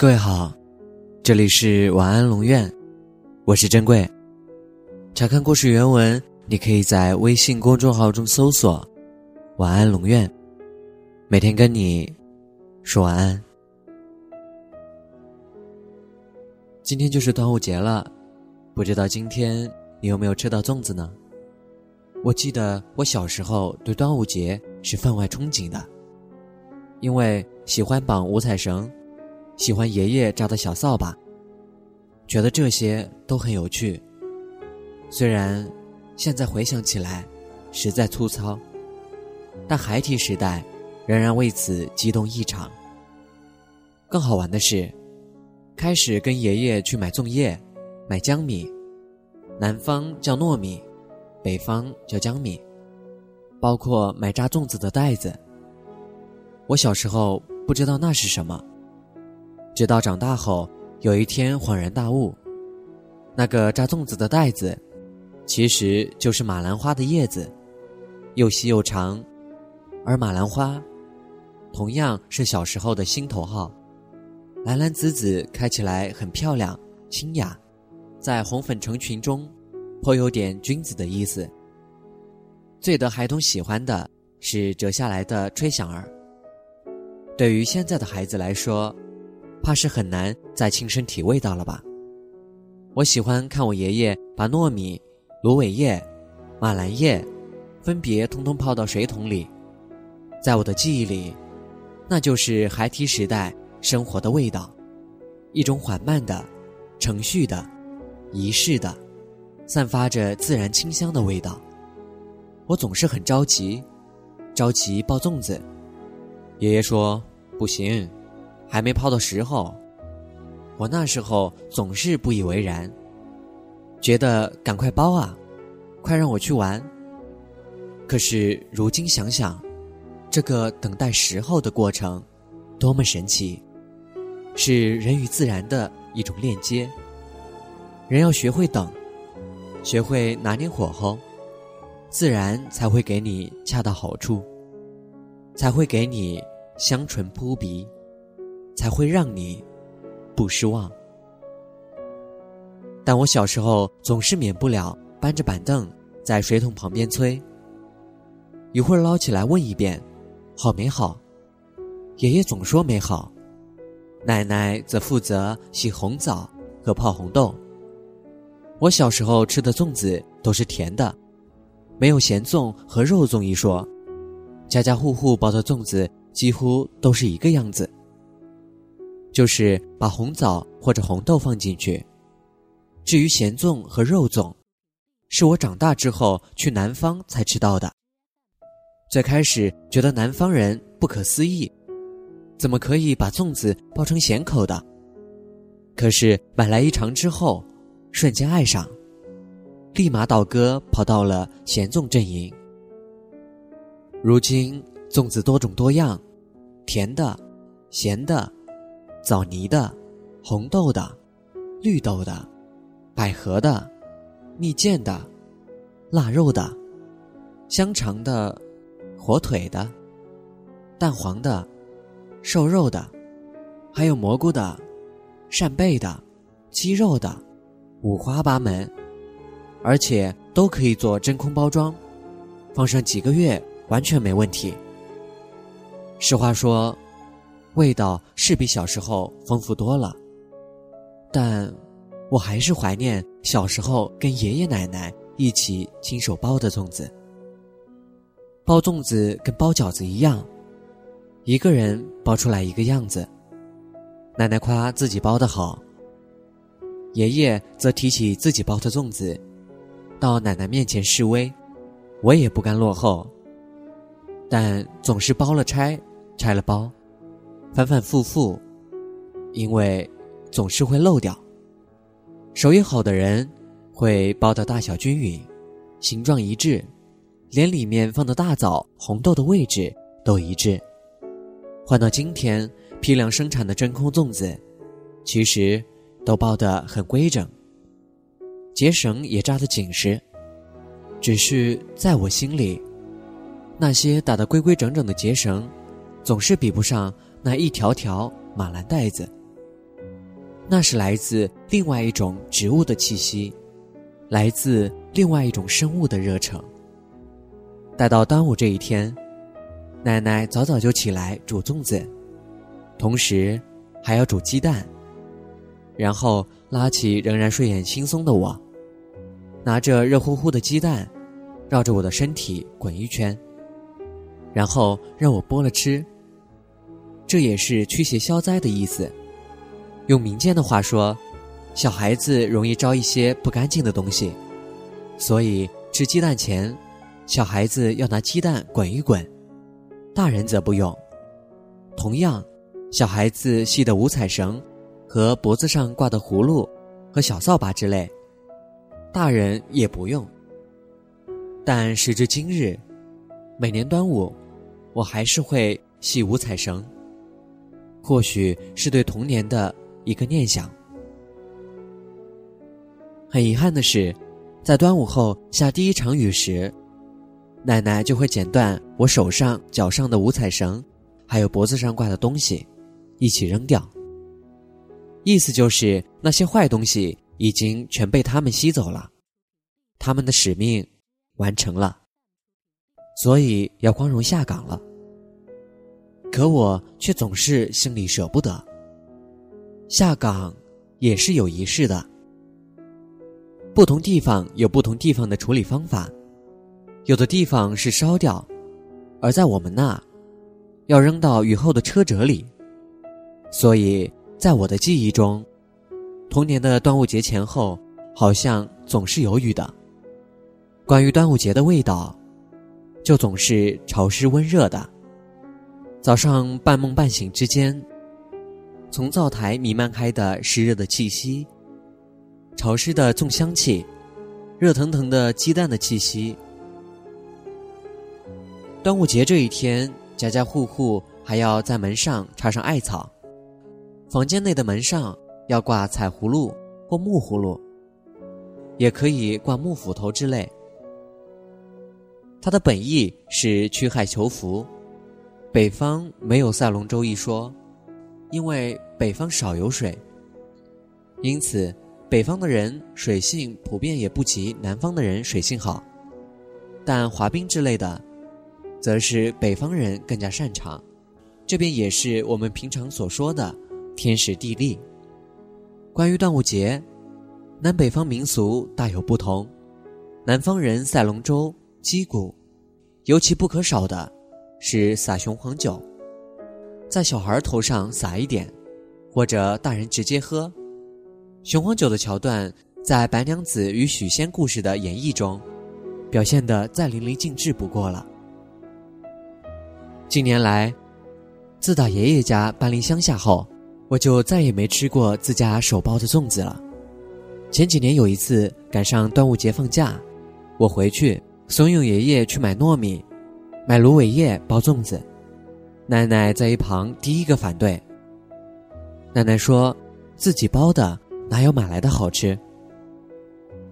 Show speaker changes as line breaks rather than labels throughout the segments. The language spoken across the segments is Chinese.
各位好，这里是晚安龙院，我是珍贵。查看故事原文，你可以在微信公众号中搜索“晚安龙院”，每天跟你说晚安。今天就是端午节了，不知道今天你有没有吃到粽子呢？我记得我小时候对端午节是分外憧憬的，因为喜欢绑五彩绳。喜欢爷爷扎的小扫把，觉得这些都很有趣。虽然现在回想起来实在粗糙，但孩提时代仍然为此激动异常。更好玩的是，开始跟爷爷去买粽叶、买江米，南方叫糯米，北方叫江米，包括买扎粽子的袋子。我小时候不知道那是什么。直到长大后，有一天恍然大悟，那个扎粽子的袋子，其实就是马兰花的叶子，又细又长，而马兰花，同样是小时候的心头好，蓝蓝紫紫，开起来很漂亮、清雅，在红粉成群中，颇有点君子的意思。最得孩童喜欢的是折下来的吹响儿。对于现在的孩子来说，怕是很难再亲身体味到了吧？我喜欢看我爷爷把糯米、芦苇叶、马兰叶，分别通通泡到水桶里，在我的记忆里，那就是孩提时代生活的味道，一种缓慢的、程序的、仪式的，散发着自然清香的味道。我总是很着急，着急包粽子。爷爷说：“不行。”还没泡的时候，我那时候总是不以为然，觉得赶快包啊，快让我去玩。可是如今想想，这个等待时候的过程，多么神奇，是人与自然的一种链接。人要学会等，学会拿捏火候，自然才会给你恰到好处，才会给你香醇扑鼻。才会让你不失望。但我小时候总是免不了搬着板凳在水桶旁边催，一会儿捞起来问一遍，好没好？爷爷总说没好，奶奶则负责洗红枣和泡红豆。我小时候吃的粽子都是甜的，没有咸粽和肉粽一说，家家户户包的粽子几乎都是一个样子。就是把红枣或者红豆放进去。至于咸粽和肉粽，是我长大之后去南方才吃到的。最开始觉得南方人不可思议，怎么可以把粽子包成咸口的？可是买来一尝之后，瞬间爱上，立马倒戈跑到了咸粽阵营。如今粽子多种多样，甜的，咸的。枣泥的、红豆的、绿豆的、百合的、蜜饯的、腊肉的、香肠的、火腿的、蛋黄的、瘦肉的，还有蘑菇的、扇贝的、鸡肉的，五花八门，而且都可以做真空包装，放上几个月完全没问题。实话说。味道是比小时候丰富多了，但我还是怀念小时候跟爷爷奶奶一起亲手包的粽子。包粽子跟包饺子一样，一个人包出来一个样子。奶奶夸自己包的好，爷爷则提起自己包的粽子，到奶奶面前示威。我也不甘落后，但总是包了拆，拆了包。反反复复，因为总是会漏掉。手艺好的人会包的大小均匀，形状一致，连里面放的大枣、红豆的位置都一致。换到今天，批量生产的真空粽子，其实都包得很规整，结绳也扎得紧实。只是在我心里，那些打得规规整整的结绳，总是比不上。那一条条马兰袋子，那是来自另外一种植物的气息，来自另外一种生物的热诚。待到端午这一天，奶奶早早就起来煮粽子，同时还要煮鸡蛋。然后拉起仍然睡眼惺忪的我，拿着热乎乎的鸡蛋，绕着我的身体滚一圈，然后让我剥了吃。这也是驱邪消灾的意思。用民间的话说，小孩子容易招一些不干净的东西，所以吃鸡蛋前。小孩子要拿鸡蛋滚一滚，大人则不用。同样，小孩子系的五彩绳和脖子上挂的葫芦和小扫把之类，大人也不用。但时至今日，每年端午，我还是会系五彩绳。或许是对童年的一个念想。很遗憾的是，在端午后下第一场雨时。奶奶就会剪断我手上、脚上的五彩绳，还有脖子上挂的东西，一起扔掉。意思就是那些坏东西已经全被他们吸走了，他们的使命完成了，所以要光荣下岗了。可我却总是心里舍不得。下岗也是有仪式的，不同地方有不同地方的处理方法。有的地方是烧掉，而在我们那，要扔到雨后的车辙里。所以在我的记忆中，童年的端午节前后，好像总是有雨的。关于端午节的味道，就总是潮湿温热的。早上半梦半醒之间，从灶台弥漫开的湿热的气息，潮湿的粽香气，热腾腾的鸡蛋的气息。端午节这一天，家家户户还要在门上插上艾草，房间内的门上要挂彩葫芦或木葫芦，也可以挂木斧头之类。它的本意是驱害求福。北方没有赛龙舟一说，因为北方少有水，因此北方的人水性普遍也不及南方的人水性好，但滑冰之类的。则是北方人更加擅长，这便也是我们平常所说的天时地利。关于端午节，南北方民俗大有不同。南方人赛龙舟、击鼓，尤其不可少的是撒雄黄酒，在小孩头上撒一点，或者大人直接喝。雄黄酒的桥段在白娘子与许仙故事的演绎中，表现得再淋漓尽致不过了。近年来，自打爷爷家搬离乡下后，我就再也没吃过自家手包的粽子了。前几年有一次赶上端午节放假，我回去怂恿爷爷去买糯米、买芦苇叶包粽子，奶奶在一旁第一个反对。奶奶说：“自己包的哪有买来的好吃？”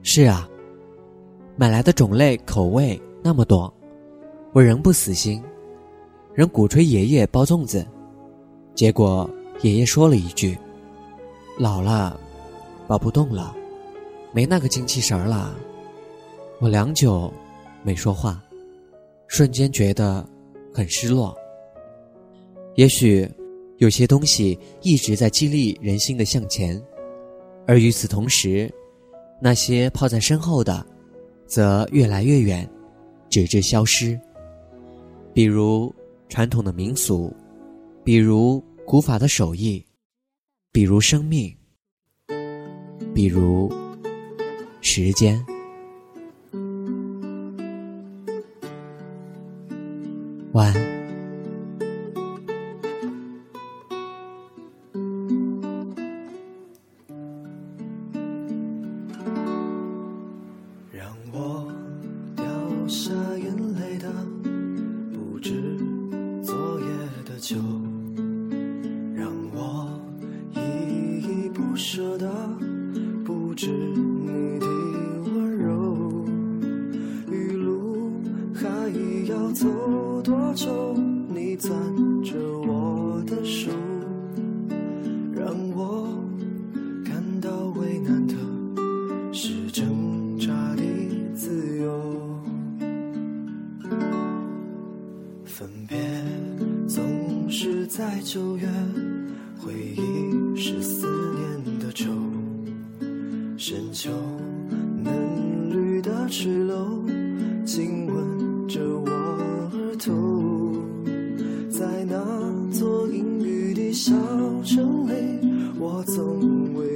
是啊，买来的种类口味那么多，我仍不死心。仍鼓吹爷爷包粽子，结果爷爷说了一句：“老了，包不动了，没那个精气神儿了。”我良久没说话，瞬间觉得很失落。也许有些东西一直在激励人心的向前，而与此同时，那些抛在身后的，则越来越远，直至消失。比如。传统的民俗，比如古法的手艺，比如生命，比如时间。
你九月，回忆是思念的愁。深秋嫩绿的垂柳，亲吻着我额头。在那座阴雨的小城里，我从未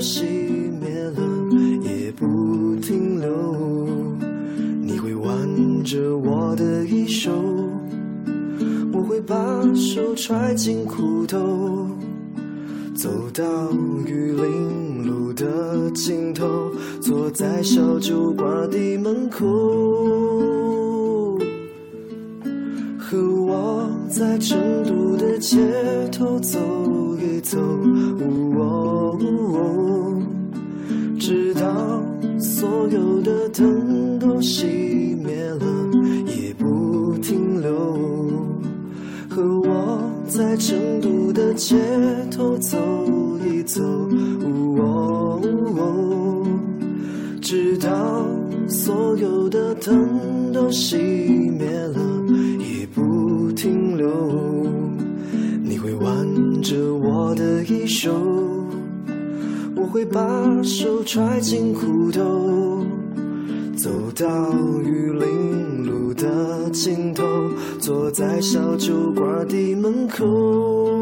熄灭了，也不停留。你会挽着我的衣袖，我会把手揣进裤兜。走到玉林路的尽头，坐在小酒馆的门口，和我在成都的街头走一走，哦熄灭了，也不停留。和我在成都的街头走一走，直到所有的灯都熄灭了，也不停留。你会挽着我的衣袖，我会把手揣进裤兜。走到玉林路的尽头，坐在小酒馆的门口。